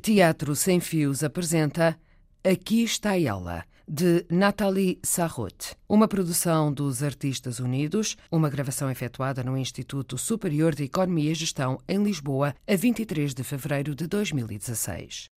Teatro Sem Fios apresenta Aqui está ela, de Nathalie Sarraute, uma produção dos Artistas Unidos, uma gravação efetuada no Instituto Superior de Economia e Gestão em Lisboa, a 23 de fevereiro de 2016.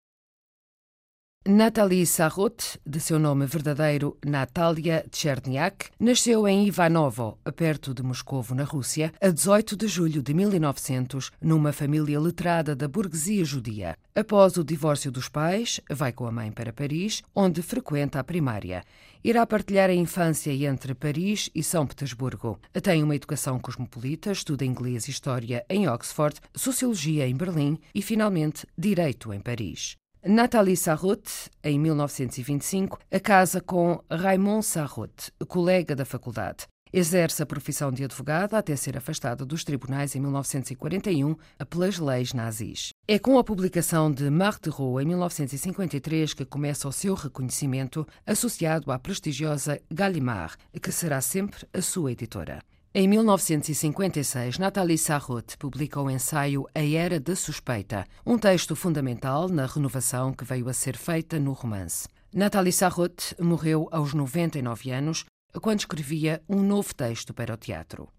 Nathalie Sarraute, de seu nome verdadeiro Natalia Tcherniak, nasceu em Ivanovo, perto de Moscovo, na Rússia, a 18 de julho de 1900, numa família letrada da burguesia judia. Após o divórcio dos pais, vai com a mãe para Paris, onde frequenta a primária. Irá partilhar a infância entre Paris e São Petersburgo. Tem uma educação cosmopolita, estuda inglês e história em Oxford, sociologia em Berlim e, finalmente, direito em Paris. Nathalie Sarraute, em 1925, a casa com Raymond Sarraute, colega da faculdade. Exerce a profissão de advogada até ser afastada dos tribunais em 1941 pelas leis nazis. É com a publicação de Marthereau em 1953 que começa o seu reconhecimento, associado à prestigiosa Gallimard, que será sempre a sua editora. Em 1956, Nathalie Sarraute publica o ensaio A Era da Suspeita, um texto fundamental na renovação que veio a ser feita no romance. Nathalie Sarraute morreu aos 99 anos, quando escrevia um novo texto para o teatro.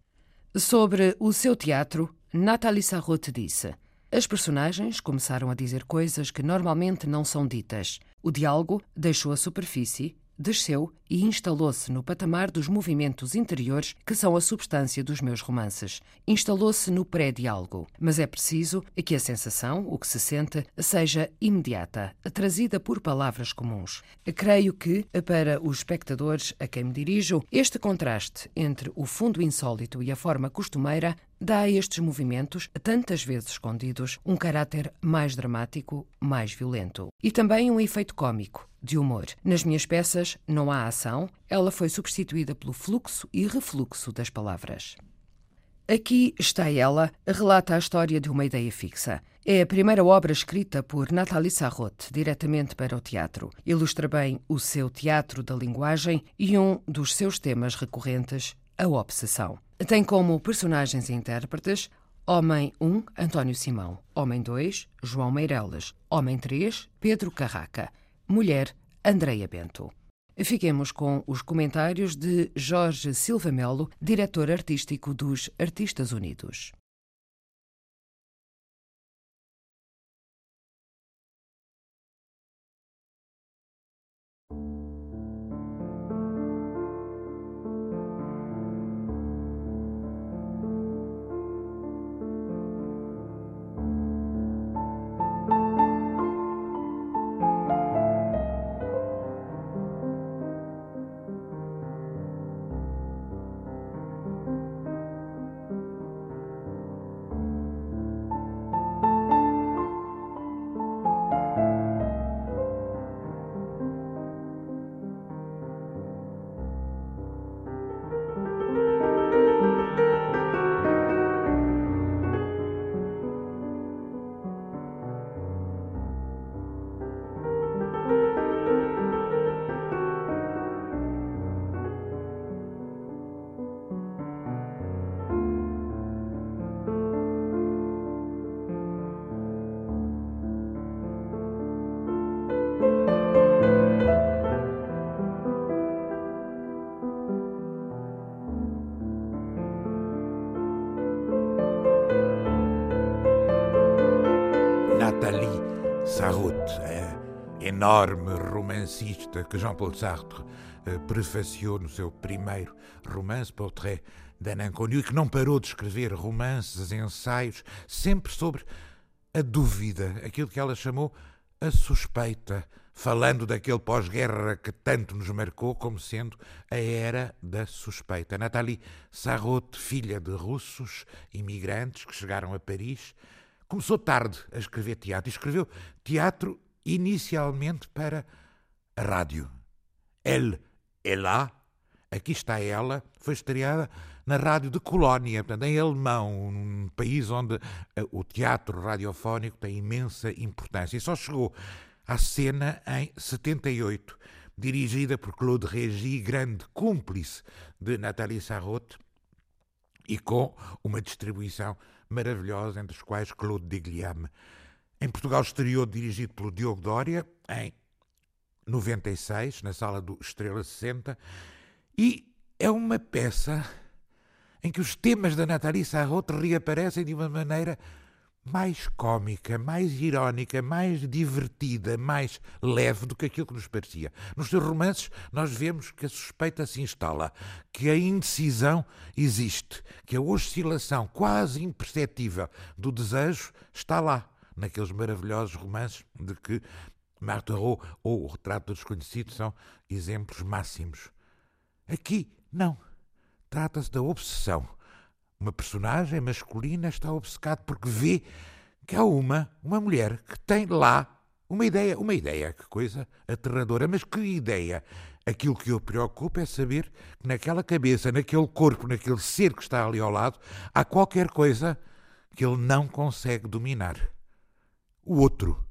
Sobre o seu teatro, Nathalie Sarraute disse: As personagens começaram a dizer coisas que normalmente não são ditas. O diálogo deixou a superfície desceu e instalou-se no patamar dos movimentos interiores que são a substância dos meus romances. Instalou-se no pré-diálogo, mas é preciso que a sensação, o que se sente, seja imediata, trazida por palavras comuns. Creio que, para os espectadores a quem me dirijo, este contraste entre o fundo insólito e a forma costumeira dá a estes movimentos, tantas vezes escondidos, um caráter mais dramático, mais violento. E também um efeito cômico, de humor. Nas minhas peças não há ação, ela foi substituída pelo fluxo e refluxo das palavras. Aqui está ela, relata a história de uma ideia fixa. É a primeira obra escrita por Nathalie Sarraute, diretamente para o teatro. Ilustra bem o seu teatro da linguagem e um dos seus temas recorrentes, a obsessão. Tem como personagens e intérpretes Homem 1, António Simão. Homem 2, João Meireles. Homem 3, Pedro Carraca. Mulher, Andreia Bento. Fiquemos com os comentários de Jorge Silva Melo, diretor artístico dos Artistas Unidos. Enorme romancista que Jean-Paul Sartre eh, prefaciou no seu primeiro romance, Portrait d'un Inconnu, e que não parou de escrever romances, ensaios, sempre sobre a dúvida, aquilo que ela chamou a suspeita, falando daquele pós-guerra que tanto nos marcou como sendo a era da suspeita. Nathalie Sarraute, filha de russos imigrantes que chegaram a Paris, começou tarde a escrever teatro escreveu teatro inicialmente para a rádio. Elle est là, aqui está ela, foi estreada na rádio de Colónia, portanto, em alemão, um país onde eh, o teatro radiofónico tem imensa importância. E só chegou à cena em 78, dirigida por Claude Régis, grande cúmplice de Nathalie Sarraute, e com uma distribuição maravilhosa, entre os quais Claude Deguilhame em Portugal exterior, dirigido pelo Diogo Dória, em 96, na sala do Estrela 60, e é uma peça em que os temas da Nathalie Sarraute reaparecem de uma maneira mais cômica, mais irónica, mais divertida, mais leve do que aquilo que nos parecia. Nos seus romances, nós vemos que a suspeita se instala, que a indecisão existe, que a oscilação quase imperceptível do desejo está lá, naqueles maravilhosos romances de que Marthereau ou O Retrato do Desconhecido são exemplos máximos. Aqui, não. Trata-se da obsessão uma personagem masculina está obcecado porque vê que há uma, uma mulher que tem lá uma ideia, uma ideia, que coisa aterradora, mas que ideia? Aquilo que o preocupa é saber que naquela cabeça, naquele corpo, naquele ser que está ali ao lado, há qualquer coisa que ele não consegue dominar. O outro.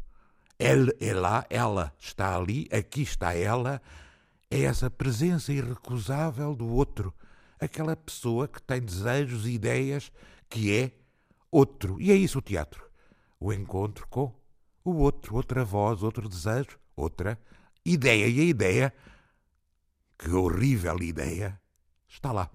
Ele é lá, ela está ali, aqui está ela, é essa presença irrecusável do outro aquela pessoa que tem desejos e ideias que é outro. E é isso o teatro. O encontro com o outro, outra voz, outro desejo, outra ideia. E a ideia, que horrível ideia, está lá.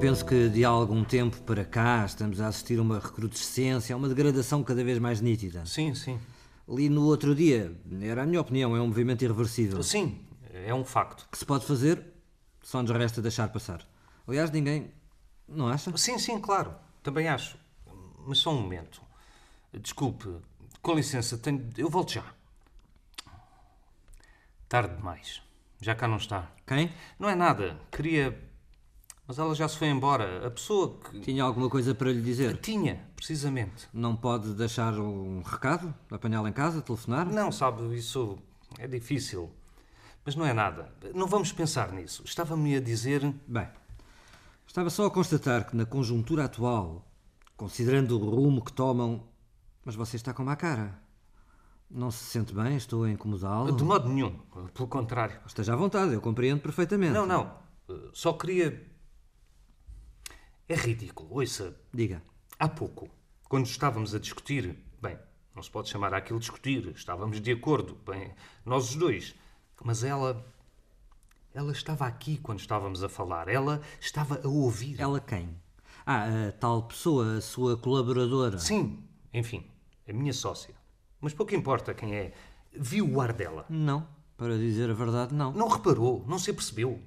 Penso que de há algum tempo para cá estamos a assistir a uma recrudescência, a uma degradação cada vez mais nítida. Sim, sim. Li no outro dia, era a minha opinião, é um movimento irreversível. Sim, é um facto. Que se pode fazer, só nos resta deixar passar. Aliás, ninguém. Não acha? Sim, sim, claro. Também acho. Mas só um momento. Desculpe, com licença, tenho... eu volto já. Tarde demais. Já cá não está. Quem? Não é nada. Queria mas ela já se foi embora. A pessoa que. Tinha alguma coisa para lhe dizer? Tinha, precisamente. Não pode deixar um recado? Apanhá-la em casa? Telefonar? Não, sabe, isso é difícil. Mas não é nada. Não vamos pensar nisso. Estava-me a dizer. Bem, estava só a constatar que na conjuntura atual, considerando o rumo que tomam. Mas você está com má cara. Não se sente bem? Estou a incomodá-lo? De modo nenhum. Pelo contrário. Esteja à vontade, eu compreendo perfeitamente. Não, não. Só queria é ridículo. Ouça. Diga. Há pouco, quando estávamos a discutir, bem, não se pode chamar aquilo discutir, estávamos de acordo, bem, nós os dois. Mas ela. Ela estava aqui quando estávamos a falar. Ela estava a ouvir. Ela quem? Ah, a tal pessoa, a sua colaboradora. Sim, enfim, a minha sócia. Mas pouco importa quem é. Viu o ar dela? Não, para dizer a verdade, não. Não reparou, não se apercebeu.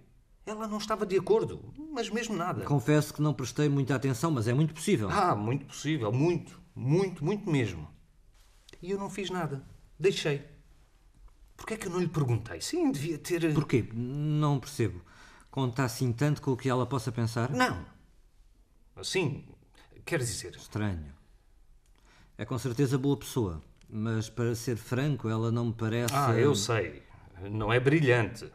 Ela não estava de acordo, mas mesmo nada. Confesso que não prestei muita atenção, mas é muito possível. Ah, muito possível, muito, muito, muito mesmo. E eu não fiz nada. Deixei. Porquê é que eu não lhe perguntei? Sim, devia ter. Porquê? Não percebo. Conta assim tanto com o que ela possa pensar? Não. Assim, quer dizer. Estranho. É com certeza boa pessoa, mas para ser franco, ela não me parece. Ah, eu sei. Não é brilhante.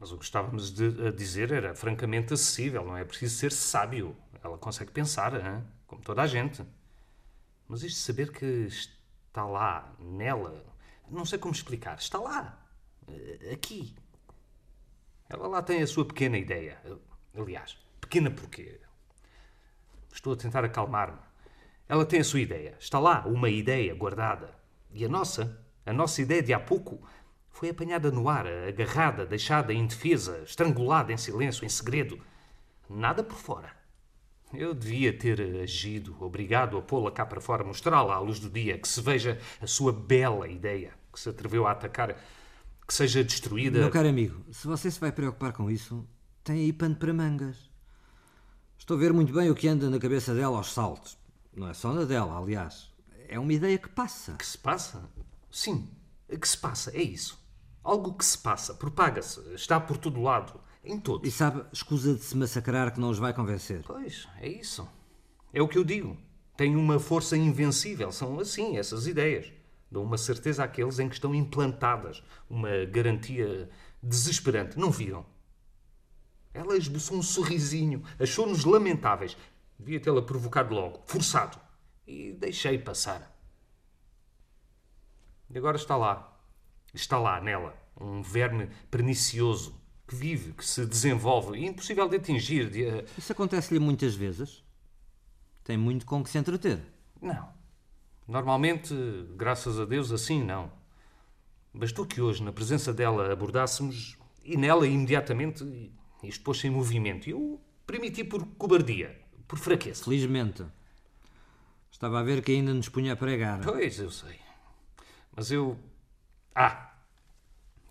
Mas o que estávamos a dizer era francamente acessível, não é preciso ser sábio. Ela consegue pensar, hein? como toda a gente. Mas isto de saber que está lá, nela, não sei como explicar, está lá, eh, aqui. Ela lá tem a sua pequena ideia. Aliás, pequena porquê? Estou a tentar acalmar-me. Ela tem a sua ideia. Está lá, uma ideia guardada. E a nossa A nossa ideia de há pouco foi apanhada no ar, agarrada, deixada indefesa, estrangulada em silêncio, em segredo. Nada por fora. Eu devia ter agido, obrigado a pô-la cá para fora, mostrá-la à luz do dia, que se veja a sua bela ideia, que se atreveu a atacar, que seja destruída. Meu caro amigo, se você se vai preocupar com isso, tem aí pano para mangas. Estou a ver muito bem o que anda na cabeça dela aos saltos. Não é só na dela, aliás. É uma ideia que passa. Que se passa? Sim, que se passa, é isso. Algo que se passa, propaga-se, está por todo lado, em todos. E sabe, escusa de se massacrar que não os vai convencer. Pois, é isso. É o que eu digo. Tem uma força invencível. São assim, essas ideias. Dão uma certeza àqueles em que estão implantadas. Uma garantia desesperante. Não viram? Ela esboçou um sorrisinho. Achou-nos lamentáveis. Devia tê-la provocado logo. Forçado. E deixei passar. E agora está lá. Está lá, nela. Um verme pernicioso que vive, que se desenvolve e impossível de atingir. De... eh, Isso acontece-lhe muitas vezes. Tem muito com que se entreter. Não. Normalmente, graças a Deus, assim não. Bastou que hoje, na presença dela, abordássemos e nela imediatamente isto pôs-se em movimento. E eu permiti por cobardia, por fraqueza. Felizmente. Estava a ver que ainda nos punha a pregar. Pois, eu sei. Mas eu. Ah!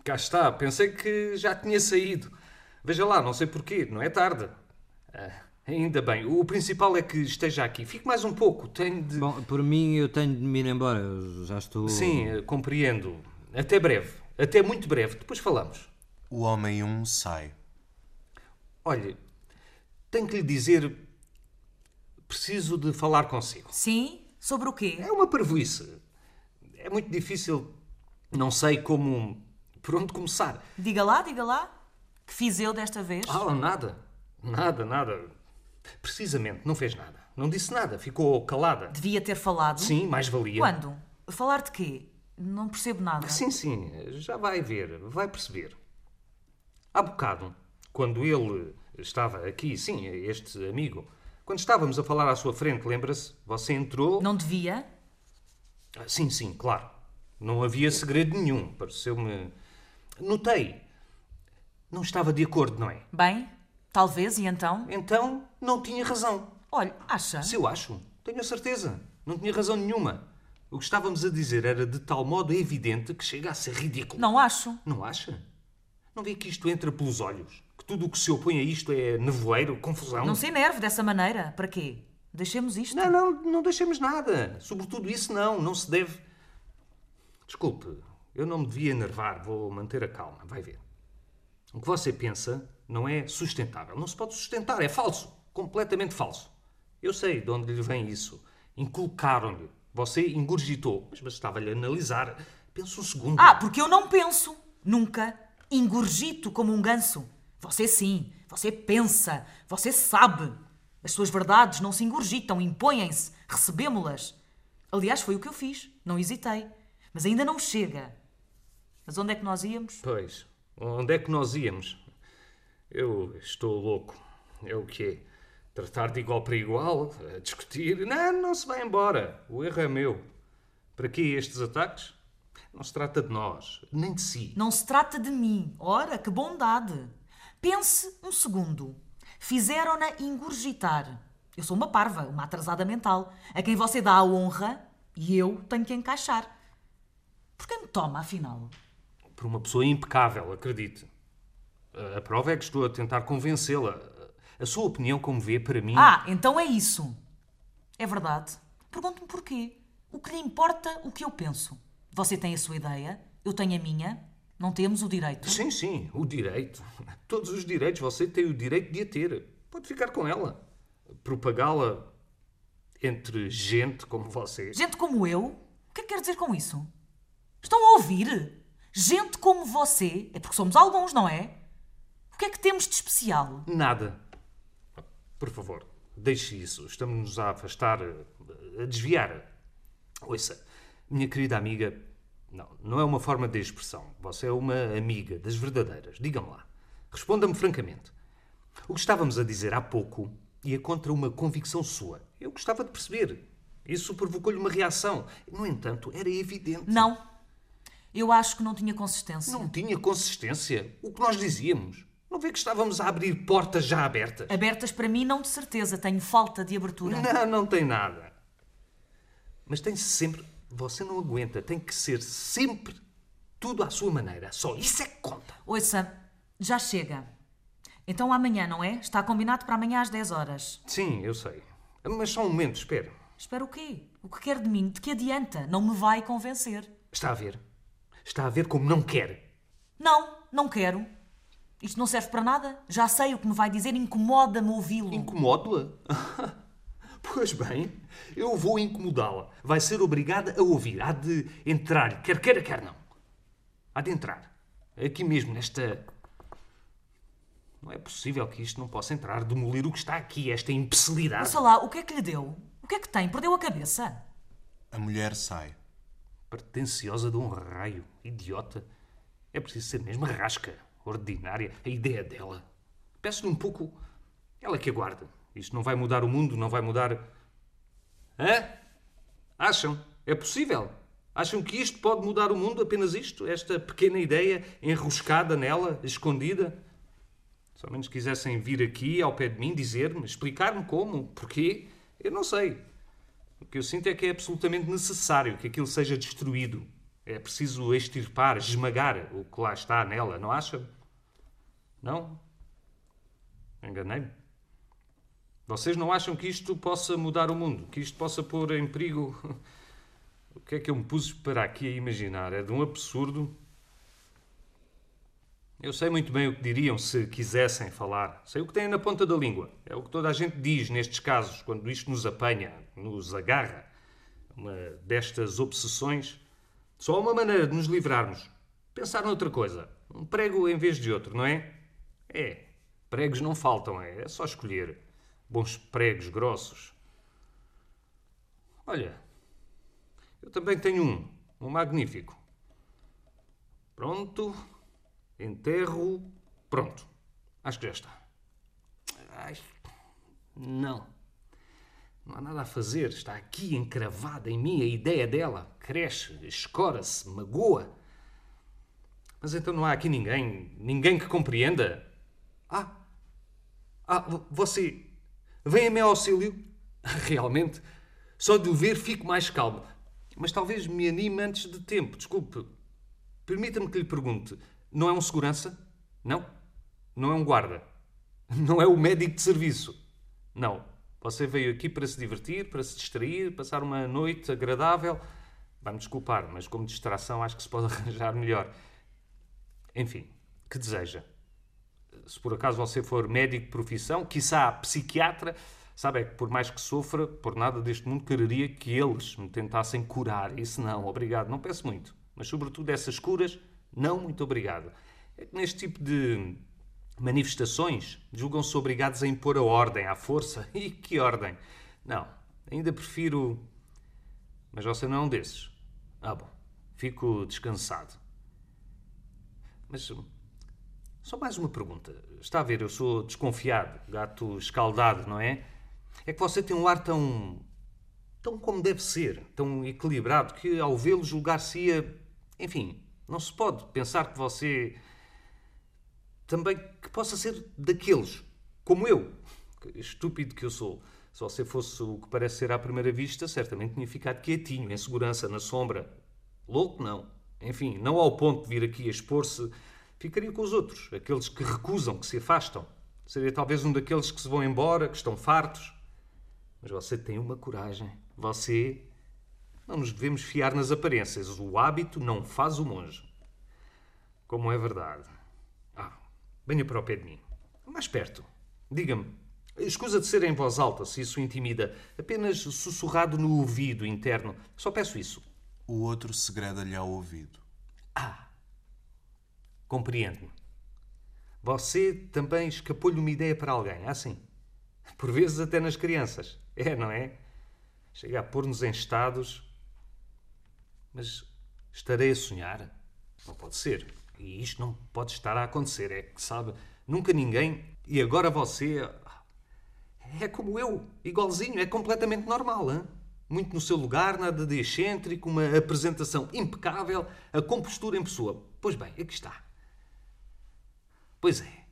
Cá está, pensei que já tinha saído. Veja lá, não sei porquê, não é tarde. Ah, ainda bem, o principal é que esteja aqui. Fique mais um pouco, tenho de. Bom, por mim eu tenho de me ir embora. Eu já estou. Sim, eh, compreendo. Até breve. Até muito breve. Depois falamos. O homem um sai. Olhe, tenho que lhe dizer. Preciso de falar consigo. Sim? Sobre o quê? É uma parvoíce. É muito difícil. Não sei como. Por onde começar. Diga lá, diga lá. Que fiz eu desta vez? Ah, nada. Nada, nada. Precisamente, não fez nada. Não disse nada. Ficou calada. Devia ter falado. Sim, mais valia. Quando? Falar de quê? Não percebo nada. Sim, sim, já vai ver, vai perceber. Há bocado, quando ele estava aqui, sim, este amigo, quando estávamos a falar à sua frente, lembra-se? Você entrou. Não devia? Ah, Sim, sim, claro. Não havia segredo nenhum. Pareceu-me. Notei. Não estava de acordo, não é? Bem, talvez, e então? Então, não tinha razão. Olha, acha? Se eu acho, tenho a certeza. Não tinha razão nenhuma. O que estávamos a dizer era de tal modo evidente que chega a ser ridículo. Não acho. Não acha? Não vê que isto entra pelos olhos? Que tudo o que se opõe a isto é nevoeiro, confusão? Não se enerve dessa maneira. Para quê? Deixemos isto. Não, não, não deixemos nada. Sobretudo isso não, não se deve. Desculpe, eu não me devia enervar, vou manter a calma, vai ver. O que você pensa não é sustentável. Não se pode sustentar, é falso. Completamente falso. Eu sei de onde lhe vem isso. Inculcaram-lhe. Você engurgitou. Mas bastava-lhe analisar. Pensa um segundo. Ah, porque eu não penso. Nunca. Engurgito como um ganso. Você sim. Você pensa. Você sabe. As suas verdades não se engurgitam, impõem-se. Recebemo-las. Aliás, foi o que eu fiz. Não hesitei. Mas ainda não chega. Mas onde é que nós íamos? Pois, onde é que nós íamos? Eu estou louco. É o quê? Tratar de igual para igual? Discutir? Não, não se vai embora. O erro é meu. Para que estes ataques? Não se trata de nós, nem de si. Não se trata de mim. Ora, que bondade. Pense um segundo. Fizeram-na ingurgitar. Eu sou uma parva, uma atrasada mental, a quem você dá a honra e eu tenho que encaixar. Por que me toma, afinal? Por uma pessoa impecável, acredite. A- A prova é que estou a tentar convencê-la. A sua opinião, como vê, para mim. Ah, então é isso. É verdade. Pergunto-me porquê. O que lhe importa o que eu penso? Você tem a sua ideia, eu tenho a minha. Não temos o direito. Sim, sim, o direito. Todos os direitos. Você tem o direito de a ter. Pode ficar com ela. Propagá-la entre gente como você. Gente como eu? O que é que quer dizer com isso? Estão a ouvir? Gente como você? É porque somos alguns, não é? O que é que temos de especial? Nada. Por favor, deixe isso. Estamos-nos a afastar, a desviar. Ouça, minha querida amiga, não, não é uma forma de expressão. Você é uma amiga das verdadeiras. Diga-me lá. Responda-me francamente. O que estávamos a dizer há pouco ia contra uma convicção sua. Eu gostava de perceber. Isso provocou-lhe uma reação. No entanto, era evidente. Não. Eu acho que não tinha consistência. Não tinha consistência. O que nós dizíamos. Não vê que estávamos a abrir portas já abertas? Abertas para mim, não de certeza. Tenho falta de abertura. Não, não tem nada. Mas tem sempre. Você não aguenta. Tem que ser sempre tudo à sua maneira. Só isso é que conta. Ouça, já chega. Então amanhã, não é? Está combinado para amanhã às 10 horas. Sim, eu sei. Mas só um momento, espere. Espera o quê? O que quer de mim? De que adianta? Não me vai convencer. Está a ver? Está a ver como não quer. Não, não quero. Isto não serve para nada. Já sei o que me vai dizer, incomoda-me ouvi-lo. Incomodo-a? pois bem, eu vou incomodá-la. Vai ser obrigada a ouvir. Há de entrar, quer queira, quer não. Há de entrar. Aqui mesmo, nesta. Não é possível que isto não possa entrar, demolir o que está aqui, esta imbecilidade. Ouça lá, o que é que lhe deu? O que é que tem? Perdeu a cabeça? A mulher sai. Pretenciosa de um raio, idiota. É preciso ser mesmo rasca, ordinária, a ideia dela. Peço-lhe um pouco. Ela que aguarda. Isto não vai mudar o mundo, não vai mudar. Hã? Acham? É possível? Acham que isto pode mudar o mundo, apenas isto? Esta pequena ideia enroscada nela, escondida? Se ao menos quisessem vir aqui ao pé de mim dizer-me, explicar-me como, porquê, eu não sei. O que eu sinto é que é absolutamente necessário que aquilo seja destruído. É preciso extirpar, esmagar o que lá está nela, não acha? Não? Enganei-me. Vocês não acham que isto possa mudar o mundo? Que isto possa pôr em perigo. O que é que eu me pus para aqui a imaginar? É de um absurdo. Eu sei muito bem o que diriam se quisessem falar. Sei o que têm na ponta da língua. É o que toda a gente diz nestes casos, quando isto nos apanha, nos agarra. Uma destas obsessões. Só há uma maneira de nos livrarmos. Pensar noutra coisa. Um prego em vez de outro, não é? É. Pregos não faltam, é. É só escolher. Bons pregos grossos. Olha, eu também tenho um. Um magnífico. Pronto. Enterro. Pronto. Acho que já está. Ai, não. Não há nada a fazer. Está aqui encravada em mim a ideia dela. Cresce, escora-se, magoa. Mas então não há aqui ninguém, ninguém que compreenda. Ah, ah, você vem a meu auxílio? Realmente, só de o ver fico mais calmo. Mas talvez me anime antes de tempo. Desculpe. Permita-me que lhe pergunte. Não é um segurança? Não? Não é um guarda? Não é o médico de serviço? Não. Você veio aqui para se divertir, para se distrair, passar uma noite agradável. Vai-me desculpar, mas como distração acho que se pode arranjar melhor. Enfim, que deseja? Se por acaso você for médico de profissão, quiçá psiquiatra, sabe é que por mais que sofra, por nada deste mundo quereria que eles me tentassem curar. Isso não, obrigado, não peço muito. Mas sobretudo essas curas, não muito obrigado. É que neste tipo de manifestações julgam-se obrigados a impor a ordem à força. E que ordem? Não, ainda prefiro. Mas você não é um desses. Ah, bom, fico descansado. Mas só mais uma pergunta. Está a ver, eu sou desconfiado, gato escaldado, não é? É que você tem um ar tão. tão como deve ser, tão equilibrado, que ao vê-lo julgar-se-ia. Enfim, não se pode pensar que você. também que possa ser daqueles, como eu. Estúpido que eu sou. Se você fosse o que parece ser à primeira vista, certamente tinha ficado quietinho, em segurança, na sombra. Louco, não. Enfim, não ao ponto de vir aqui expor-se, ficaria com os outros, aqueles que recusam, que se afastam. Seria talvez um daqueles que se vão embora, que estão fartos. Mas você tem uma coragem. Você. Não nos devemos fiar nas aparências. O hábito não faz o monge. Como é verdade. Ah, venha para o pé de mim. Mais perto. Diga-me. Escusa de ser em voz alta, se isso intimida. Apenas sussurrado no ouvido interno. Só peço isso. O outro segreda-lhe ao ouvido. Ah! Compreende-me. Você também escapou-lhe uma ideia para alguém, assim? Por vezes até nas crianças. É, não é? Chega a pôr-nos em estados. Mas estarei a sonhar? Não pode ser. E isto não pode estar a acontecer. É que, sabe, nunca ninguém. E agora você. É como eu, igualzinho, é completamente normal, hein? Muito no seu lugar, nada de excêntrico, uma apresentação impecável, a compostura em pessoa. Pois bem, aqui está. Pois é.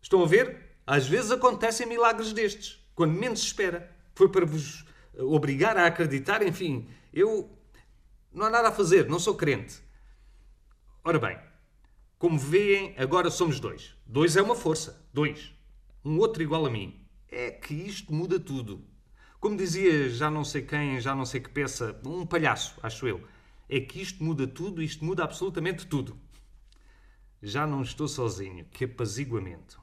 Estão a ver? Às vezes acontecem milagres destes, quando menos se espera. Foi para vos obrigar a acreditar, enfim. Eu. Não há nada a fazer, não sou crente. Ora bem, como veem, agora somos dois. Dois é uma força. Dois. Um outro igual a mim. É que isto muda tudo. Como dizia já não sei quem, já não sei que peça, um palhaço, acho eu. É que isto muda tudo, isto muda absolutamente tudo. Já não estou sozinho. Que apaziguamento.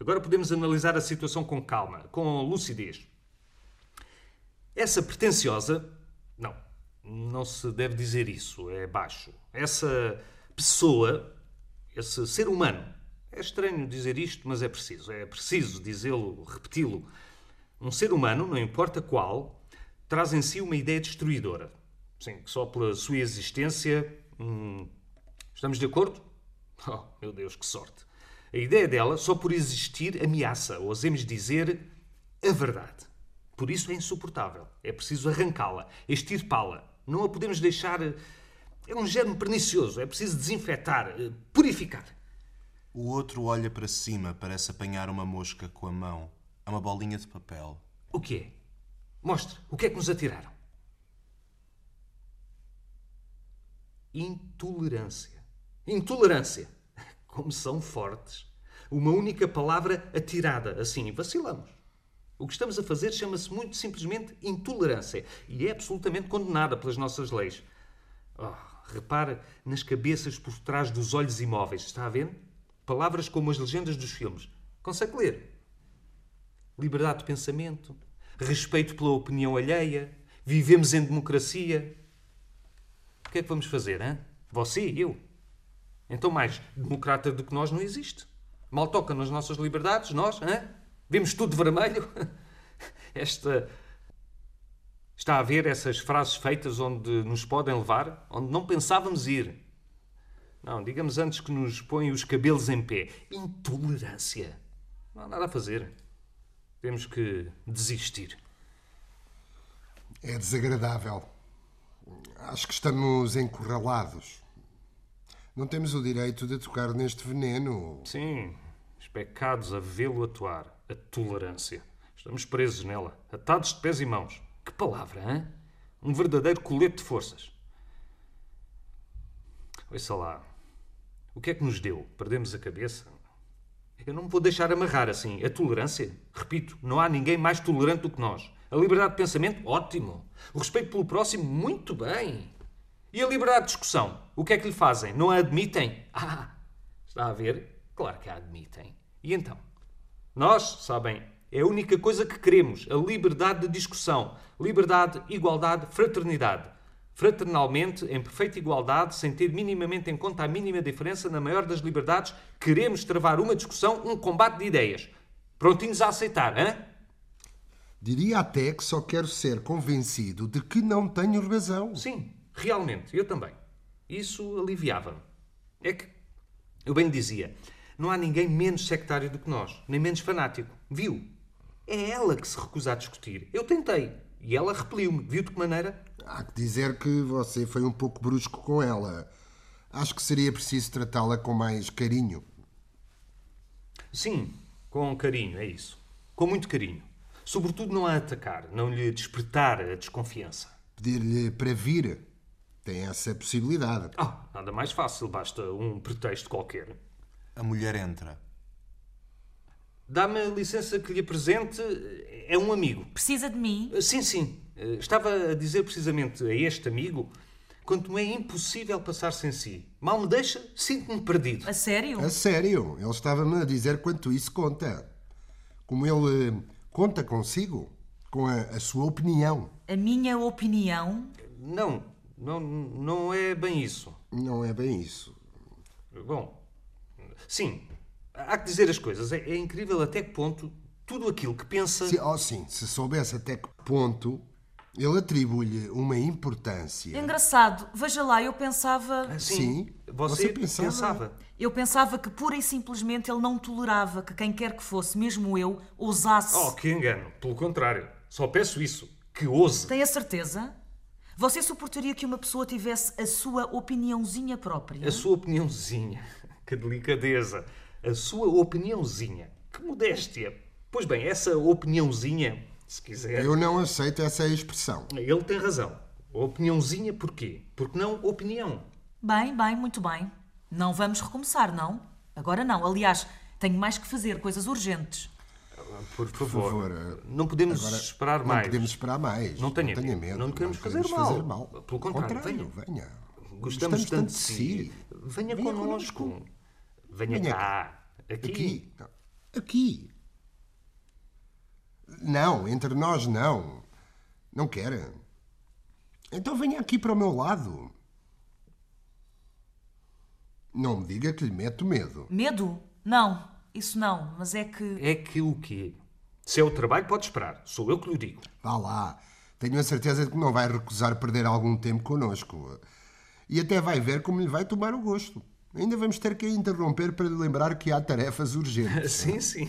Agora podemos analisar a situação com calma, com lucidez. Essa pretensiosa. Não, não se deve dizer isso, é baixo. Essa pessoa, esse ser humano. É estranho dizer isto, mas é preciso. É preciso dizê-lo, repeti-lo. Um ser humano, não importa qual, traz em si uma ideia destruidora. Sim, só pela sua existência. Hum, estamos de acordo? Oh, meu Deus, que sorte! A ideia dela, só por existir, ameaça, ousemos dizer, a verdade. Por isso é insuportável. É preciso arrancá-la, extirpá-la. Não a podemos deixar. É um germe pernicioso. É preciso desinfetar, purificar. O outro olha para cima, parece apanhar uma mosca com a mão. É uma bolinha de papel. O que é? Mostre. O que é que nos atiraram? Intolerância. Intolerância. Como são fortes. Uma única palavra atirada, assim, vacilamos. O que estamos a fazer chama-se muito simplesmente intolerância e é absolutamente condenada pelas nossas leis. Oh, repare nas cabeças por trás dos olhos imóveis, está a ver? Palavras como as legendas dos filmes. Consegue ler? Liberdade de pensamento, respeito pela opinião alheia, vivemos em democracia. O que é que vamos fazer, hein? Você e eu? Então, mais democrata do que nós não existe. Mal toca nas nossas liberdades, nós, hein? Vemos tudo de vermelho. Esta. Está a ver essas frases feitas onde nos podem levar, onde não pensávamos ir. Não, digamos antes que nos põem os cabelos em pé. Intolerância. Não há nada a fazer. Temos que desistir. É desagradável. Acho que estamos encurralados. Não temos o direito de tocar neste veneno. Sim, os pecados a vê-lo atuar. A tolerância. Estamos presos nela, atados de pés e mãos. Que palavra, hein? Um verdadeiro colete de forças. Ouça lá. O que é que nos deu? Perdemos a cabeça? Eu não me vou deixar amarrar assim. A tolerância? Repito, não há ninguém mais tolerante do que nós. A liberdade de pensamento? Ótimo. O respeito pelo próximo? Muito bem. E a liberdade de discussão? O que é que lhe fazem? Não a admitem? Ah, está a ver? Claro que a admitem. E então? Nós, sabem, é a única coisa que queremos: a liberdade de discussão. Liberdade, igualdade, fraternidade. Fraternalmente, em perfeita igualdade, sem ter minimamente em conta a mínima diferença, na maior das liberdades, queremos travar uma discussão, um combate de ideias. Prontinhos a aceitar, hein? Diria até que só quero ser convencido de que não tenho razão. Sim, realmente, eu também. Isso aliviava-me. É que, eu bem dizia, não há ninguém menos sectário do que nós, nem menos fanático. Viu? É ela que se recusa a discutir. Eu tentei. E ela repeliu-me. Viu de que maneira? Há que dizer que você foi um pouco brusco com ela. Acho que seria preciso tratá-la com mais carinho. Sim, com carinho, é isso. Com muito carinho. Sobretudo não a atacar, não lhe despertar a desconfiança. Pedir-lhe para vir. Tem essa possibilidade. Ah, nada mais fácil, basta um pretexto qualquer. A mulher entra. Dá-me licença que lhe apresente. É um amigo. Precisa de mim? Sim, sim. Estava a dizer precisamente a este amigo quanto me é impossível passar sem si. Mal me deixa, sinto-me perdido. A sério? A sério. Ele estava-me a dizer quanto isso conta. Como ele eh, conta consigo, com a, a sua opinião. A minha opinião? Não, não, não é bem isso. Não é bem isso. Bom, sim, há que dizer as coisas. É, é incrível até que ponto tudo aquilo que pensa. Sim, oh, sim, se soubesse até que ponto ele atribui-lhe uma importância. Engraçado, veja lá, eu pensava. Ah, sim, Sim, Você, você pensava- pensava. Eu pensava que pura e simplesmente ele não tolerava que quem quer que fosse, mesmo eu, ousasse. Oh, que engano. Pelo contrário. Só peço isso. Que ouse. Tem a certeza? Você suportaria que uma pessoa tivesse a sua opiniãozinha própria? A sua opiniãozinha. Que delicadeza. A sua opiniãozinha. Que modéstia. Pois bem, essa opiniãozinha, se quiser. Eu não aceito essa expressão. Ele tem razão. Opiniãozinha porquê? Porque não opinião. Bem, bem, muito bem. Não vamos recomeçar, não? Agora não. Aliás, tenho mais que fazer, coisas urgentes. Por favor. favor, eh, não podemos Agora, esperar não mais. podemos esperar mais. Não tenha tenha medo. Não queremos fazer queremos mal. Pelo contrário, venha. Gostamos, tanto de si. Venha, Venha connosco. connosco. Venha, Venha cá. Aqui. Aqui. Não. Aqui. Não, entre nós não. Não quer. Então venha aqui para o meu lado. Não me diga que lhe meto medo. Medo? Não, isso não. Mas é que. É que o quê? Se é o trabalho, pode esperar. Sou eu que lhe digo. Vá lá. Tenho a certeza de que não vai recusar perder algum tempo connosco. E até vai ver como lhe vai tomar o gosto. Ainda vamos ter que interromper para lhe lembrar que há tarefas urgentes. Sim, sim.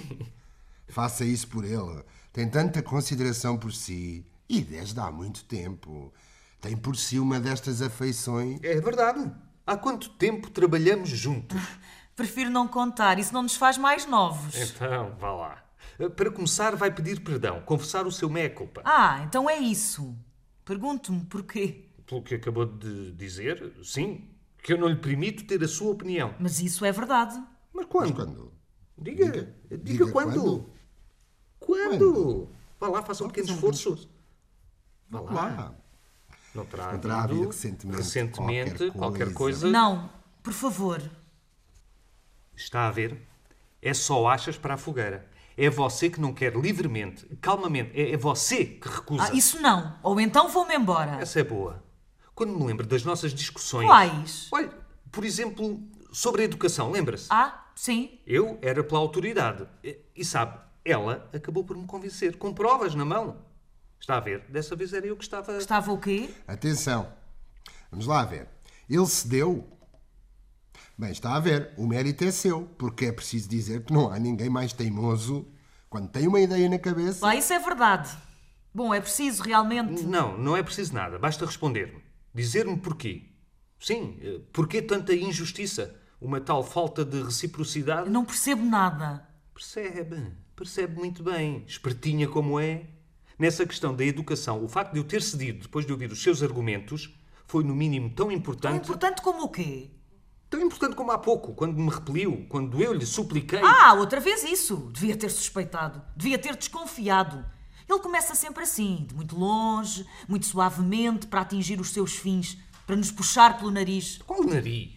Faça isso por ele. Tem tanta consideração por si. E desde há muito tempo. Tem por si uma destas afeições. É verdade. Há quanto tempo trabalhamos juntos? Prefiro não contar, isso não nos faz mais novos. Então, vá lá. Para começar, vai pedir perdão, confessar o seu meia-culpa. Ah, então é isso. Pergunto-me porquê. Pelo que acabou de dizer, sim, que eu não lhe permito ter a sua opinião. Mas isso é verdade. Mas quando? Quando? Diga, diga, diga quando. quando. Vá lá, faça um pequeno esforço. Vá lá. Lá. Não terá, Não terá havido havido recentemente recentemente qualquer qualquer coisa. coisa. Não, por favor. Está a ver? É só achas para a fogueira. É você que não quer livremente, calmamente. É, é você que recusa. Ah, isso não. Ou então vou-me embora. Essa é boa. Quando me lembro das nossas discussões. Quais? Olha, por exemplo, sobre a educação, lembra-se? Ah, sim. Eu era pela autoridade. E, e sabe, ela acabou por me convencer, com provas na mão. Está a ver? Dessa vez era eu que estava. Estava o quê? Atenção. Vamos lá ver. Ele cedeu. Bem, está a ver. O mérito é seu. Porque é preciso dizer que não há ninguém mais teimoso quando tem uma ideia na cabeça. Lá, isso é verdade. Bom, é preciso realmente. Não, não é preciso nada. Basta responder-me. Dizer-me porquê. Sim, eh, porquê tanta injustiça? Uma tal falta de reciprocidade? Não percebo nada. Percebe, percebe muito bem. Espertinha como é. Nessa questão da educação, o facto de eu ter cedido depois de ouvir os seus argumentos foi, no mínimo, tão Tão importante. importante como o quê? Tão importante como há pouco, quando me repeliu, quando eu lhe supliquei. Ah, outra vez isso. Devia ter suspeitado. Devia ter desconfiado. Ele começa sempre assim, de muito longe, muito suavemente, para atingir os seus fins, para nos puxar pelo nariz. Qual nariz?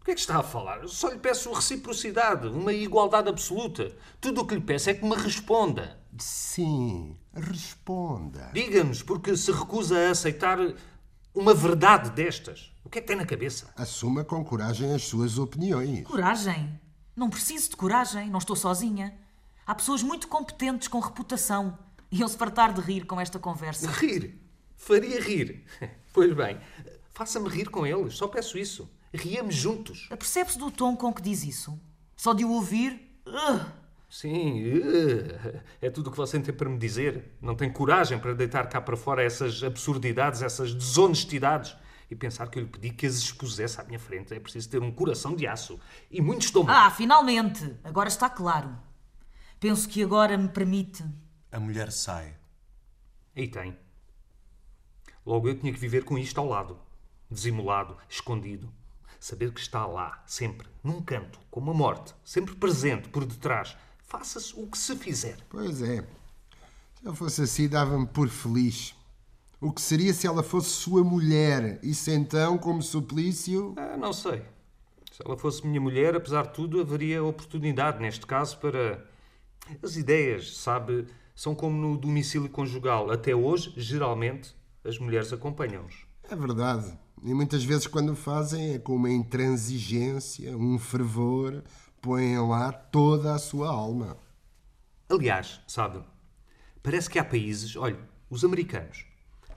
O que é que está a falar? Eu só lhe peço reciprocidade, uma igualdade absoluta. Tudo o que lhe peço é que me responda. Sim, responda. Diga-nos, porque se recusa a aceitar uma verdade destas. O que é que tem na cabeça? Assuma com coragem as suas opiniões. Coragem? Não preciso de coragem, não estou sozinha. Há pessoas muito competentes com reputação. Iam-se fartar de rir com esta conversa. Rir. Faria rir. Pois bem, faça-me rir com eles, só peço isso. Riamos juntos. Percebe-se do tom com que diz isso? Só de o ouvir. ugh, Sim, é tudo o que você tem para me dizer. Não tem coragem para deitar cá para fora essas absurdidades, essas desonestidades. E pensar que eu lhe pedi que as expusesse à minha frente. É preciso ter um coração de aço e muito estômago. Ah, finalmente! Agora está claro. Penso que agora me permite. A mulher sai. Aí tem. Logo eu tinha que viver com isto ao lado. Desimulado, escondido. Saber que está lá, sempre, num canto, como a morte, sempre presente, por detrás. Faça-se o que se fizer. Pois é. Se eu fosse assim, dava-me por feliz. O que seria se ela fosse sua mulher? Isso então, como suplício. Ah, não sei. Se ela fosse minha mulher, apesar de tudo, haveria oportunidade, neste caso, para. As ideias, sabe, são como no domicílio conjugal. Até hoje, geralmente, as mulheres acompanham-nos. É verdade. E muitas vezes, quando fazem, é com uma intransigência, um fervor, põem lá toda a sua alma. Aliás, sabe, parece que há países, olha, os americanos,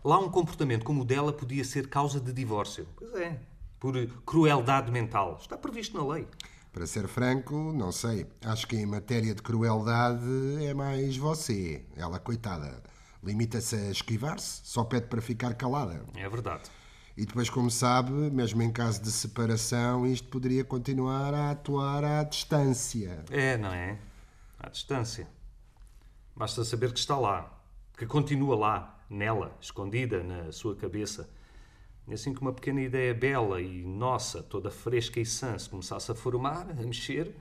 lá um comportamento como o dela podia ser causa de divórcio. Pois é, por crueldade mental. Está previsto na lei. Para ser franco, não sei. Acho que em matéria de crueldade é mais você. Ela, coitada. limita-se a esquivar-se, só pede para ficar calada. É verdade. E depois, como sabe, mesmo em caso de separação, isto poderia continuar a atuar à distância. É, não é? À distância. Basta saber que está lá, que continua lá, nela, escondida na sua cabeça. E assim que uma pequena ideia bela e nossa, toda fresca e sã, se começasse a formar, a mexer,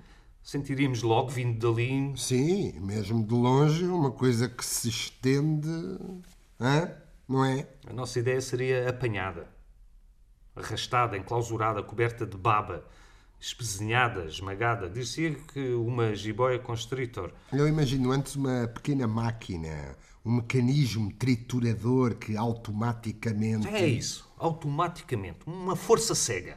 sentiríamos logo vindo dali. Sim, mesmo de longe, uma coisa que se estende. Hã? Não é? A nossa ideia seria apanhada, arrastada, enclausurada, coberta de baba, espezinhada, esmagada. Dizia que uma jiboia constrictor. Eu imagino antes uma pequena máquina, um mecanismo triturador que automaticamente. É isso, automaticamente. Uma força cega.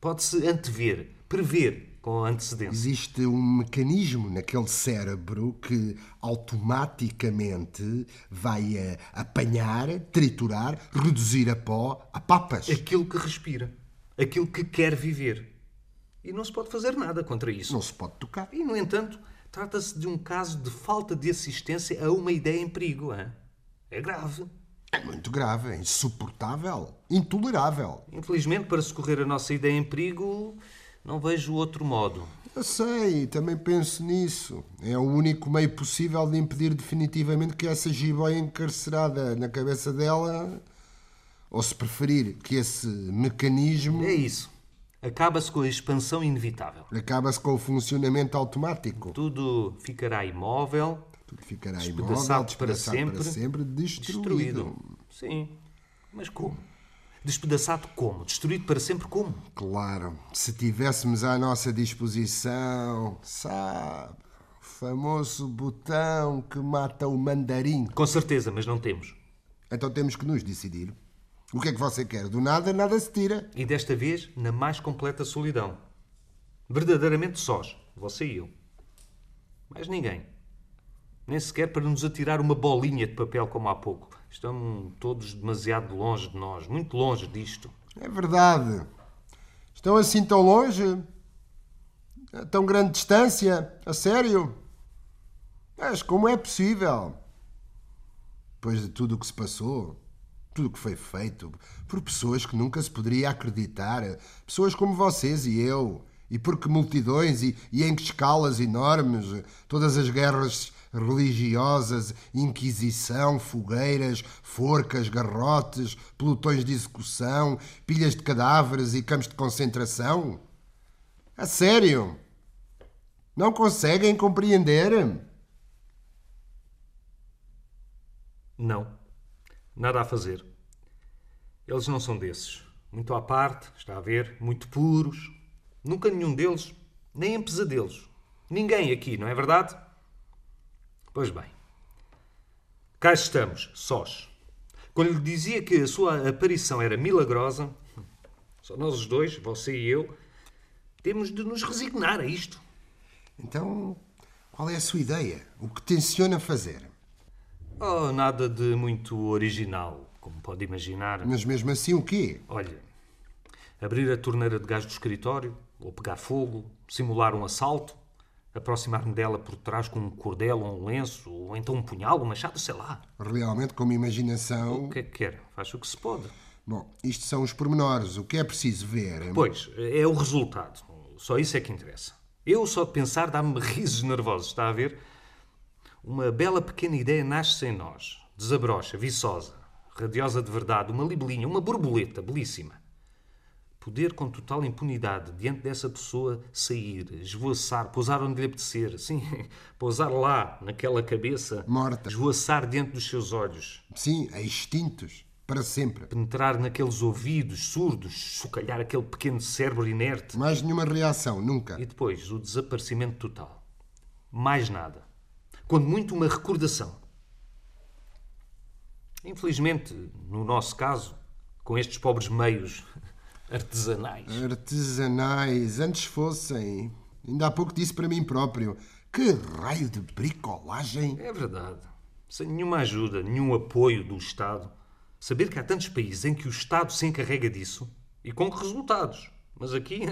Pode-se antever, prever com antecedência. Existe um mecanismo naquele cérebro que automaticamente vai a apanhar, triturar, reduzir a pó a papas. Aquilo que respira, aquilo que quer viver. E não se pode fazer nada contra isso. Não se pode tocar. E, no entanto, trata-se de um caso de falta de assistência a uma ideia em perigo. Hein? É grave. É muito grave, é insuportável, intolerável. Infelizmente, para socorrer a nossa ideia em perigo, não vejo outro modo. Eu sei, também penso nisso. É o único meio possível de impedir definitivamente que essa jiboia encarcerada na cabeça dela, ou se preferir, que esse mecanismo É isso. Acaba-se com a expansão inevitável. acaba-se com o funcionamento automático. Tudo ficará imóvel, Tudo ficará Despedaçado imóvel, para despedaçado sempre, para sempre, destruído. destruído. Sim. Mas como? Despedaçado como? Destruído para sempre como? Claro, se tivéssemos à nossa disposição, sabe, o famoso botão que mata o mandarim. Com certeza, mas não temos. Então temos que nos decidir. O que é que você quer? Do nada, nada se tira. E desta vez, na mais completa solidão. Verdadeiramente sós, você e eu. Mais ninguém. Nem sequer para nos atirar uma bolinha de papel como há pouco. Estão todos demasiado longe de nós, muito longe disto. É verdade. Estão assim tão longe? A tão grande distância? A sério? Mas como é possível? Depois de tudo o que se passou, tudo o que foi feito, por pessoas que nunca se poderia acreditar, pessoas como vocês e eu, e porque multidões e, e em escalas enormes, todas as guerras religiosas, inquisição, fogueiras, forcas, garrotes, pelotões de execução, pilhas de cadáveres e campos de concentração? A sério? Não conseguem compreender? Não. Nada a fazer. Eles não são desses. Muito à parte, está a ver, muito puros. Nunca nenhum deles, nem em pesadelos. Ninguém aqui, não é verdade? Pois bem. Cá estamos, sós. Quando lhe dizia que a sua aparição era milagrosa, só nós os dois, você e eu, temos de nos resignar a isto. Então, qual é a sua ideia? O que tenciona fazer? Oh, nada de muito original, como pode imaginar. Mas mesmo assim, o quê? Olha, abrir a torneira de gás do escritório, ou pegar fogo, simular um assalto, aproximar-me dela por trás com um cordel ou um lenço, ou então um punhal, um machado, sei lá. Realmente, como imaginação. O que é que quer? Faz o que se pode. Bom, isto são os pormenores. O que é preciso ver. Pois, é o resultado. Só isso é que interessa. Eu só de pensar dá-me risos nervosos, está a ver? Uma bela pequena ideia nasce em nós, desabrocha, viçosa, radiosa de verdade, uma libelinha, uma borboleta belíssima. Poder com total impunidade diante dessa pessoa sair, esvoaçar, pousar onde lhe apetecer, sim, pousar lá, naquela cabeça, Morta. esvoaçar diante dos seus olhos, Sim, a extintos. Para sempre. penetrar naqueles ouvidos surdos, chocalhar aquele pequeno cérebro inerte. Mais nenhuma reação, nunca. E depois o desaparecimento total. Mais nada. Quando muito uma recordação. Infelizmente, no nosso caso, com estes pobres meios artesanais. Artesanais, antes fossem. Ainda há pouco disse para mim próprio. Que raio de bricolagem! É verdade. Sem nenhuma ajuda, nenhum apoio do Estado. Saber que há tantos países em que o Estado se encarrega disso e com que resultados. Mas aqui,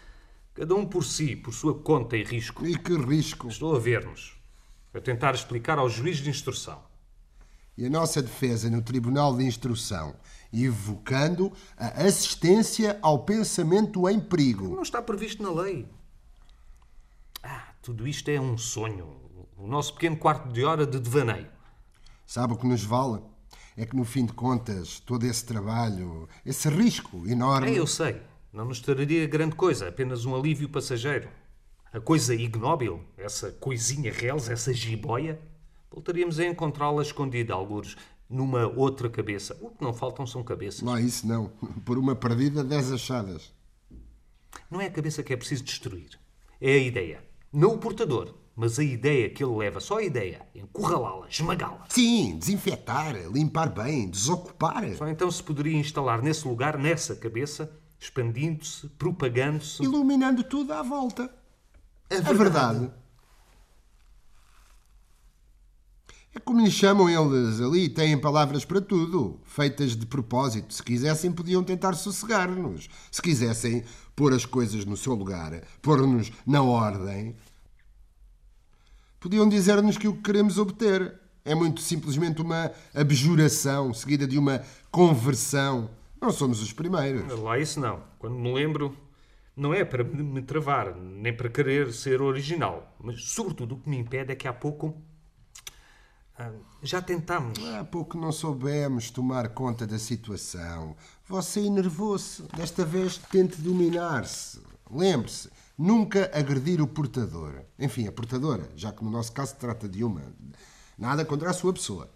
cada um por si, por sua conta e risco. E que risco! Estou a ver-nos, a tentar explicar ao juiz de instrução. E a nossa defesa no Tribunal de Instrução, evocando a assistência ao pensamento em perigo. Não está previsto na lei. Ah, tudo isto é um sonho. O nosso pequeno quarto de hora de devaneio. Sabe o que nos vale? É que no fim de contas, todo esse trabalho, esse risco enorme. É, eu sei. Não nos traria grande coisa, apenas um alívio passageiro. A coisa ignóbil, essa coisinha reles, essa jiboia, voltaríamos a encontrá-la escondida, algures, numa outra cabeça. O que não faltam são cabeças. Não, isso não. Por uma perdida, dez achadas. Não é a cabeça que é preciso destruir. É a ideia. Não o portador, mas a ideia que ele leva. Só a ideia. Encurralá-la, esmagá-la. Sim, desinfetar, limpar bem, desocupar. Só então se poderia instalar nesse lugar, nessa cabeça, expandindo-se, propagando-se. Iluminando tudo à volta. A verdade. verdade. É como lhe chamam eles ali, têm palavras para tudo, feitas de propósito. Se quisessem, podiam tentar sossegar-nos. Se quisessem pôr as coisas no seu lugar, pôr-nos na ordem, podiam dizer-nos que o que queremos obter é muito simplesmente uma abjuração seguida de uma conversão. Não somos os primeiros. Lá isso não. Quando me lembro, não é para me travar, nem para querer ser original, mas sobretudo o que me impede é que há pouco ah, já tentámos. Há pouco não soubemos tomar conta da situação. Você enervou-se. Desta vez tente dominar-se. Lembre-se, nunca agredir o portador. Enfim, a portadora, já que no nosso caso se trata de uma. Nada contra a sua pessoa.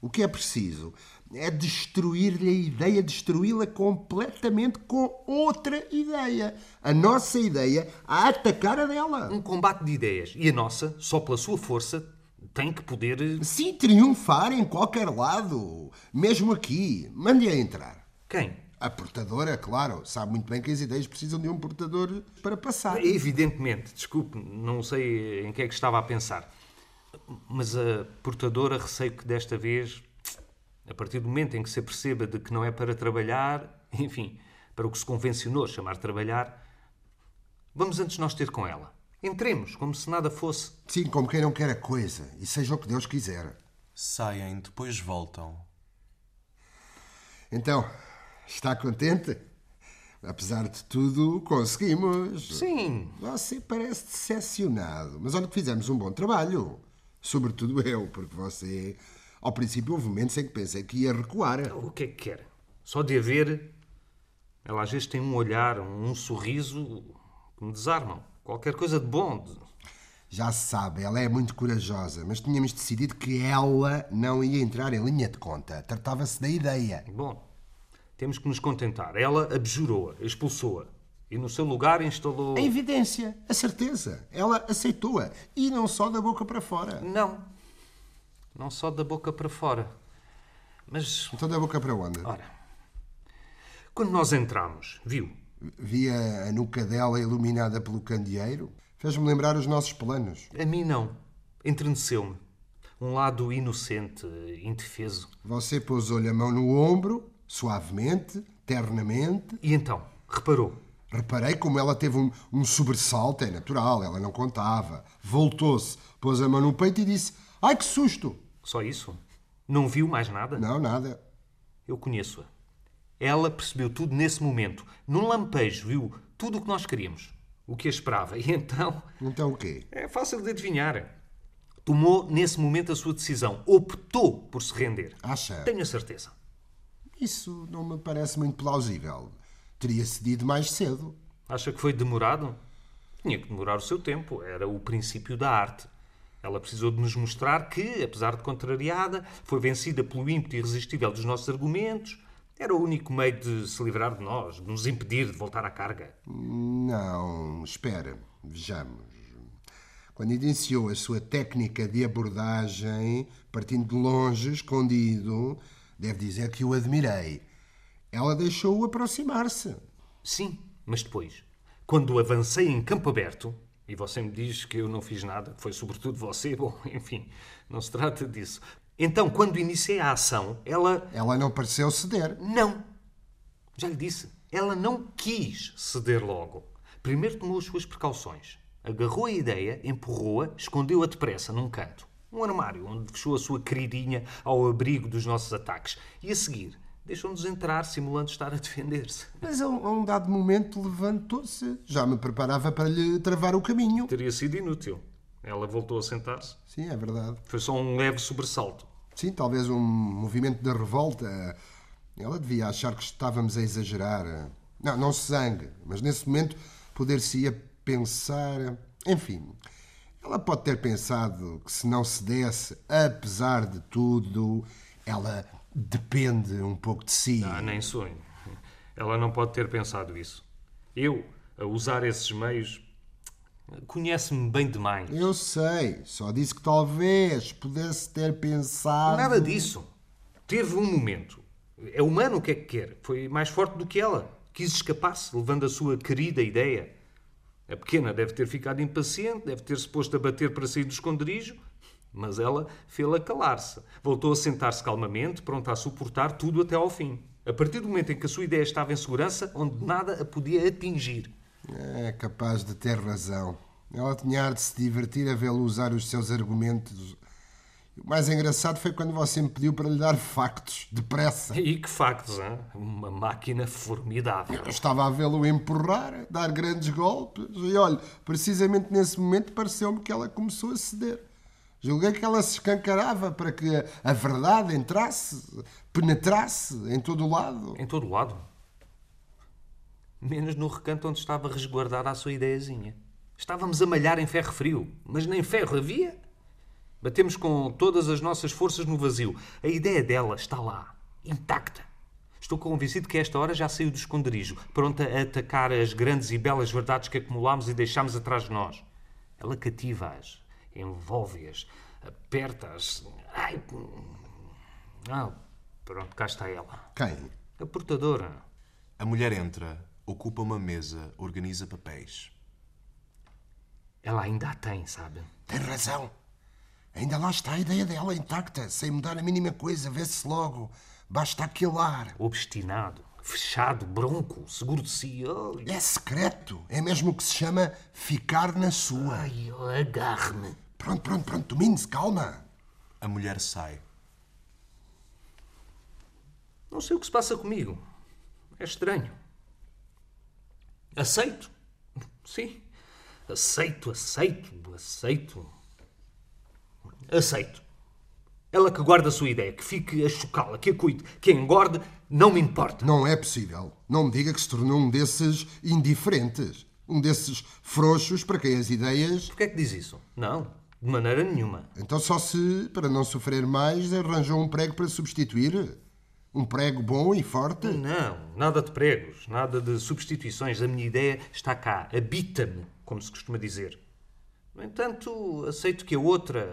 O que é preciso é destruir-lhe a ideia, destruí-la completamente com outra ideia. A nossa ideia a atacar a dela. Um combate de ideias. E a nossa, só pela sua força, tem que poder. Eh, Sim, triunfar em qualquer lado. Mesmo aqui. Mande-a entrar. Quem? A portadora, claro. Sabe muito bem que as ideias precisam de um portador para passar. Evidentemente. Desculpe, não sei em que é que estava a pensar. Mas a portadora receio que desta vez, a partir do momento em que se aperceba de que não é para trabalhar, enfim, para o que se convencionou chamar trabalhar, vamos antes nós ter com ela. Entremos, como se nada fosse. Sim, como quem não quer a coisa, e seja o que Deus quiser. Saem, depois voltam. Então, está contente? Apesar de tudo, conseguimos. Sim. Você parece decepcionado, mas olha que fizemos um bom trabalho. Sobretudo eu, porque você. Ao princípio houve momentos em que pensei que ia recuar. O que é que quer? Só de a ver. Ela às vezes tem um olhar, um sorriso que me desarmam. Qualquer coisa de bom. Já se sabe, ela é muito corajosa, mas tínhamos decidido que ela não ia entrar em linha de conta. Tratava-se da ideia. Bom, temos que nos contentar. Ela abjurou-a, expulsou-a. E no seu lugar instalou. A evidência, a certeza. Ela aceitou-a. E não só da boca para fora. Não. Não só da boca para fora. Mas. Então da boca para onde? Ora. Quando nós entramos, viu? Via a nuca dela iluminada pelo candeeiro. Fez-me lembrar os nossos planos. A mim não. Entreneceu-me. Um lado inocente, indefeso. Você pousou-lhe a mão no ombro, suavemente, ternamente. E então? Reparou? Reparei como ela teve um, um sobressalto, é natural, ela não contava. Voltou-se, pôs a mão no peito e disse: Ai que susto! Só isso? Não viu mais nada? Não, nada. Eu conheço-a. Ela percebeu tudo nesse momento. Num lampejo, viu tudo o que nós queríamos. O que a esperava. E então. Então o quê? É fácil de adivinhar. Tomou nesse momento a sua decisão. Optou por se render. Acha? Tenho a certeza. Isso não me parece muito plausível. Teria cedido mais cedo. Acha que foi demorado? Tinha que demorar o seu tempo. Era o princípio da arte. Ela precisou de nos mostrar que, apesar de contrariada, foi vencida pelo ímpeto irresistível dos nossos argumentos era o único meio de se livrar de nós, de nos impedir de voltar à carga. Não, espera, vejamos. Quando iniciou a sua técnica de abordagem, partindo de longe, escondido, deve dizer que o admirei. Ela deixou-o aproximar-se. Sim, mas depois, quando avancei em campo aberto, e você me diz que eu não fiz nada, foi sobretudo você, bom, enfim, não se trata disso. Então, quando iniciei a ação, ela. Ela não pareceu ceder. Não. Já lhe disse. Ela não quis ceder logo. Primeiro tomou as suas precauções. Agarrou a ideia, empurrou-a, escondeu-a depressa num canto. Um armário onde fechou a sua queridinha ao abrigo dos nossos ataques. E a seguir, deixou-nos entrar, simulando estar a defender-se. Mas a um, a um dado momento levantou-se. Já me preparava para lhe travar o caminho. Teria sido inútil. Ela voltou a sentar-se. Sim, é verdade. Foi só um leve sobressalto. Sim, talvez um movimento de revolta. Ela devia achar que estávamos a exagerar. Não, não se zangue, mas nesse momento poder-se-ia pensar. Enfim, ela pode ter pensado que se não se desse, apesar de tudo, ela depende um pouco de si. Ah, nem sonho. Ela não pode ter pensado isso. Eu, a usar esses meios, conhece-me bem demais. Eu sei, só disse que talvez pudesse ter pensado. Nada disso. Teve um momento. É humano o que é que quer. Foi mais forte do que ela. Quis escapar-se, levando a sua querida ideia. A pequena deve ter ficado impaciente, deve ter-se posto a bater para sair do esconderijo, mas ela fê-la calar-se. Voltou a sentar-se calmamente, pronta a suportar tudo até ao fim. A partir do momento em que a sua ideia estava em segurança, onde nada a podia atingir. É capaz de ter razão. Ela tinha ar de se divertir a vê-lo usar os seus argumentos. O mais engraçado foi quando você me pediu para lhe dar factos, depressa. E que factos, hein? Uma máquina formidável. Eu estava a vê-lo empurrar, dar grandes golpes, e olha, precisamente nesse momento pareceu-me que ela começou a ceder. Julguei que ela se escancarava para que a verdade entrasse, penetrasse em todo o lado. Em todo o lado? Menos no recanto onde estava resguardada a sua ideiazinha. Estávamos a malhar em ferro frio, mas nem ferro havia. Batemos com todas as nossas forças no vazio. A ideia dela está lá, intacta. Estou convencido que esta hora já saiu do esconderijo, pronta a atacar as grandes e belas verdades que acumulámos e deixámos atrás de nós. Ela cativa-as, envolve-as, aperta-as. Ai. Ah, pronto, cá está ela. Quem? A portadora. A mulher entra, ocupa uma mesa, organiza papéis. Ela ainda a tem, sabe? Tem razão. Ainda lá está a ideia dela intacta, sem mudar a mínima coisa, vê-se logo. Basta aquele ar. Obstinado, fechado, bronco, seguro de si. Ai, É secreto. É mesmo o que se chama ficar na sua. ai agarre-me. Pronto, pronto, pronto. Domine-se, calma. A mulher sai. Não sei o que se passa comigo. É estranho. Aceito. Sim. Aceito, aceito, aceito. Aceito. Ela que guarda a sua ideia, que fique a chocá-la, que a cuide, que a engorde, não me importa. Não é possível. Não me diga que se tornou um desses indiferentes. Um desses frouxos para quem as ideias. Porquê é que diz isso? Não, de maneira nenhuma. Então, só se, para não sofrer mais, arranjou um prego para substituir? Um prego bom e forte? Não, nada de pregos, nada de substituições. A minha ideia está cá, habita-me, como se costuma dizer. No entanto, aceito que a outra,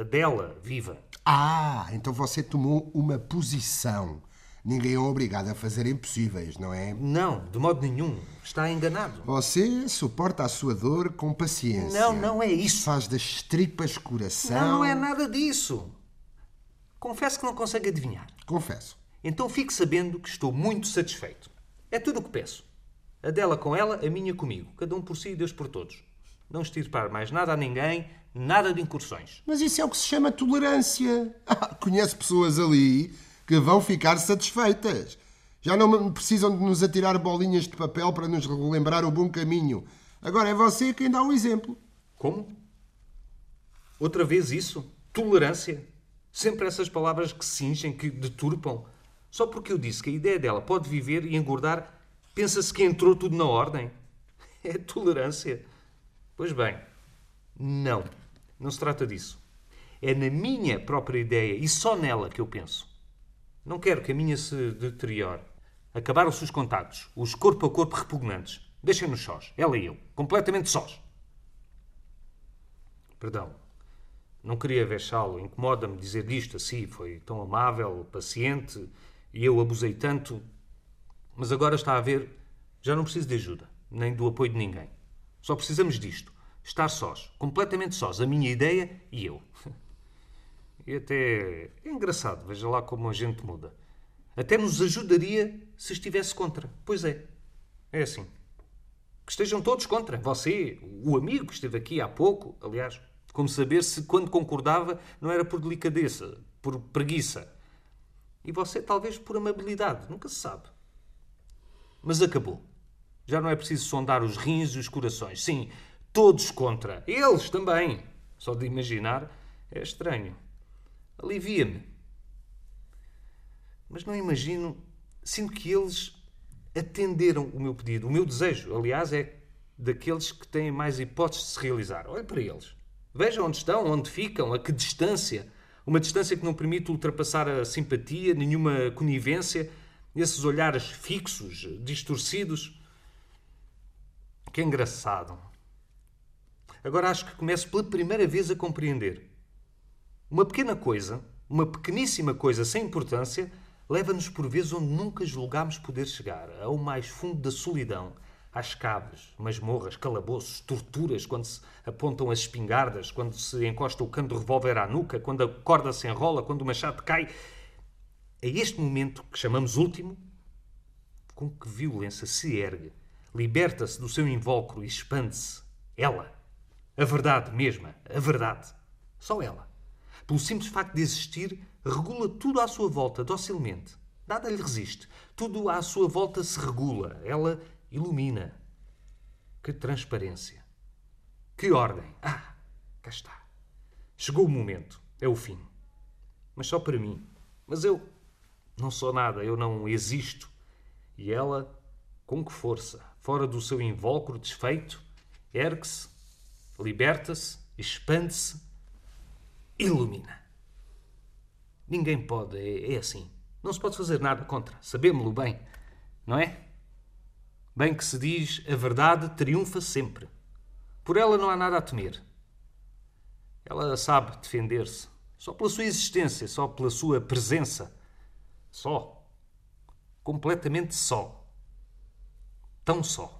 a dela, viva. Ah, então você tomou uma posição. Ninguém é obrigado a fazer impossíveis, não é? Não, de modo nenhum. Está enganado. Você suporta a sua dor com paciência. Não, não é isso. Faz das tripas coração. Não, não é nada disso. Confesso que não consegue adivinhar. Confesso. Então fique sabendo que estou muito satisfeito. É tudo o que peço. A dela com ela, a minha comigo. Cada um por si e Deus por todos. Não estirpar mais nada a ninguém, nada de incursões. Mas isso é o que se chama tolerância. Ah, conheço pessoas ali que vão ficar satisfeitas. Já não precisam de nos atirar bolinhas de papel para nos relembrar o bom caminho. Agora é você quem dá o exemplo. Como? Outra vez isso? Tolerância? Sempre essas palavras que cingem, que deturpam. Só porque eu disse que a ideia dela pode viver e engordar, pensa-se que entrou tudo na ordem. É tolerância. Pois bem, não. Não se trata disso. É na minha própria ideia e só nela que eu penso. Não quero que a minha se deteriore. Acabaram-se os contactos, os corpo a corpo repugnantes. Deixem-nos sós, ela e eu, completamente sós. Perdão, não queria vexá-lo, incomoda-me dizer isto assim, foi tão amável, paciente, e eu abusei tanto. Mas agora está a ver, já não preciso de ajuda, nem do apoio de ninguém. Só precisamos disto, estar sós, completamente sós, a minha ideia e eu. E até é engraçado, veja lá como a gente muda. Até nos ajudaria se estivesse contra. Pois é, é assim. Que estejam todos contra. Você, o amigo que esteve aqui há pouco, aliás, Como saber se, quando concordava, não era por delicadeza, por preguiça. E você, talvez, por amabilidade, nunca se sabe. Mas acabou. Já não é preciso sondar os rins e os corações. Sim, todos contra. Eles também. Só de imaginar é estranho. Alivia-me. Mas não imagino. Sinto que eles atenderam o meu pedido. O meu desejo, aliás, é daqueles que têm mais hipóteses de se realizar. Olhe para eles. Veja onde estão, onde ficam, a que distância. Uma distância que não permite ultrapassar a simpatia, nenhuma conivência, esses olhares fixos, distorcidos. Que engraçado. Agora acho que começo pela primeira vez a compreender. Uma pequena coisa, uma pequeníssima coisa sem importância, leva-nos por vezes onde nunca julgámos poder chegar, ao mais fundo da solidão, às caves, masmorras, calabouços, torturas, quando se apontam as espingardas, quando se encosta o cano do revólver à nuca, quando a corda se enrola, quando o machado cai. É este momento que chamamos último, com que violência se ergue, liberta-se do seu invólucro e expande-se. Ela. A verdade mesma. A verdade. Só ela. Pelo simples facto de existir, regula tudo à sua volta, docilmente. Nada lhe resiste. Tudo à sua volta se regula. Ela ilumina. Que transparência. Que ordem. Ah, cá está. Chegou o momento. É o fim. Mas só para mim. Mas eu não sou nada, eu não existo. E ela, com que força, fora do seu invólucro desfeito, ergue-se, liberta-se, expande-se, ilumina. Ninguém pode, é, é assim. Não se pode fazer nada contra. Sabemos-lo bem, não é? Bem que se diz, a verdade triunfa sempre. Por ela não há nada a temer. Ela sabe defender-se, só pela sua existência, só pela sua presença. Só. Completamente só. Tão só.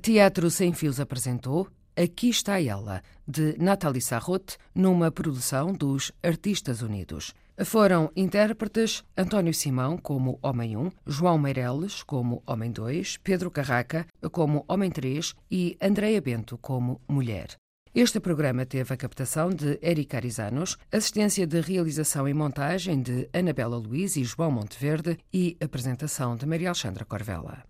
Teatro Sem Fios apresentou Aqui está ela, de Nathalie Sarraute, numa produção dos Artistas Unidos. Foram intérpretes António Simão como Homem 1, João Meireles como Homem 2, Pedro Carraca como Homem 3 e Andreia Bento como Mulher. Este programa teve a captação de Eric Arizanos, assistência de realização e montagem de Anabela Luiz e João Monteverde e apresentação de Maria Alexandra Corvella.